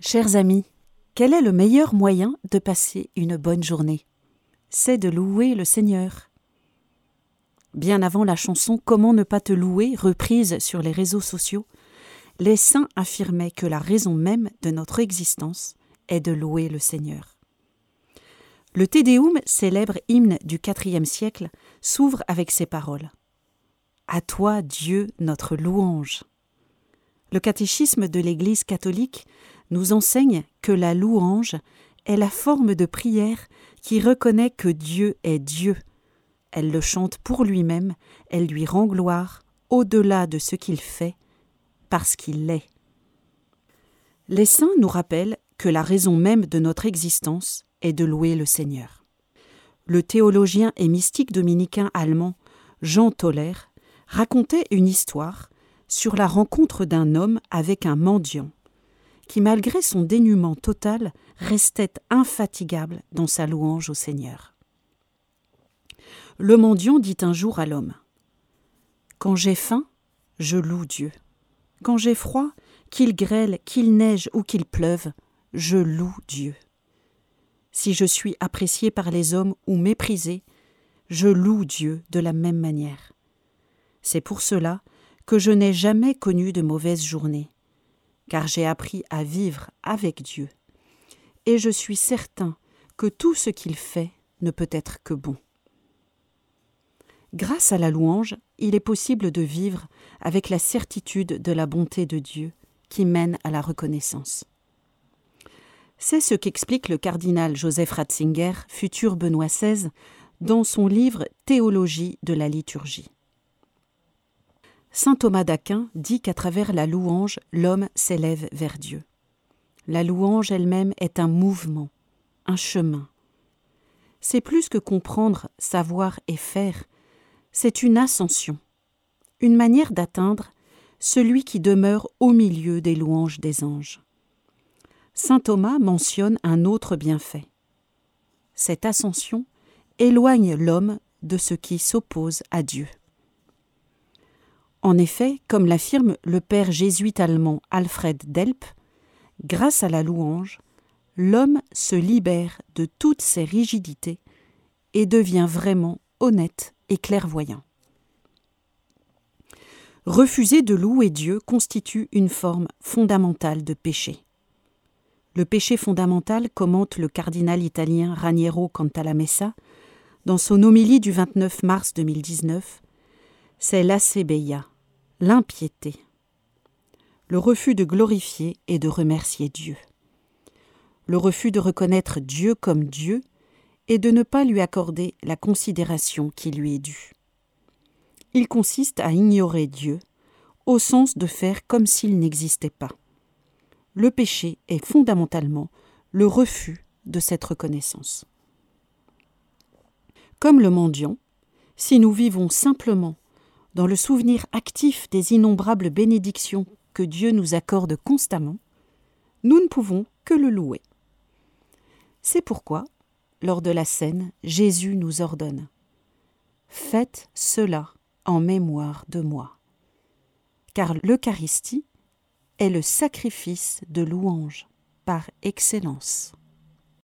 Chers amis, quel est le meilleur moyen de passer une bonne journée? C'est de louer le Seigneur. Bien avant la chanson Comment ne pas te louer, reprise sur les réseaux sociaux, les saints affirmaient que la raison même de notre existence est de louer le Seigneur. Le Te Deum, célèbre hymne du IVe siècle, s'ouvre avec ces paroles. À toi, Dieu, notre louange. Le catéchisme de l'Église catholique nous enseigne que la louange est la forme de prière qui reconnaît que Dieu est Dieu. Elle le chante pour lui-même, elle lui rend gloire au-delà de ce qu'il fait, parce qu'il l'est. Les saints nous rappellent que la raison même de notre existence est de louer le Seigneur. Le théologien et mystique dominicain allemand Jean Toller racontait une histoire sur la rencontre d'un homme avec un mendiant, qui malgré son dénuement total restait infatigable dans sa louange au Seigneur. Le mendiant dit un jour à l'homme Quand j'ai faim, je loue Dieu. Quand j'ai froid, qu'il grêle, qu'il neige ou qu'il pleuve, je loue Dieu. Si je suis apprécié par les hommes ou méprisé, je loue Dieu de la même manière. C'est pour cela que je n'ai jamais connu de mauvaises journées, car j'ai appris à vivre avec Dieu, et je suis certain que tout ce qu'il fait ne peut être que bon. Grâce à la louange, il est possible de vivre avec la certitude de la bonté de Dieu qui mène à la reconnaissance. C'est ce qu'explique le cardinal Joseph Ratzinger, futur Benoît XVI, dans son livre Théologie de la liturgie. Saint Thomas d'Aquin dit qu'à travers la louange, l'homme s'élève vers Dieu. La louange elle-même est un mouvement, un chemin. C'est plus que comprendre, savoir et faire, c'est une ascension, une manière d'atteindre celui qui demeure au milieu des louanges des anges saint Thomas mentionne un autre bienfait. Cette ascension éloigne l'homme de ce qui s'oppose à Dieu. En effet, comme l'affirme le père jésuite allemand Alfred Delp, grâce à la louange, l'homme se libère de toutes ses rigidités et devient vraiment honnête et clairvoyant. Refuser de louer Dieu constitue une forme fondamentale de péché. Le péché fondamental, commente le cardinal italien Raniero Cantalamessa dans son homélie du 29 mars 2019, c'est l'assébeia, l'impiété, le refus de glorifier et de remercier Dieu, le refus de reconnaître Dieu comme Dieu et de ne pas lui accorder la considération qui lui est due. Il consiste à ignorer Dieu, au sens de faire comme s'il n'existait pas le péché est fondamentalement le refus de cette reconnaissance. Comme le mendiant, si nous vivons simplement dans le souvenir actif des innombrables bénédictions que Dieu nous accorde constamment, nous ne pouvons que le louer. C'est pourquoi, lors de la scène, Jésus nous ordonne Faites cela en mémoire de moi. Car l'Eucharistie est le sacrifice de louange par excellence.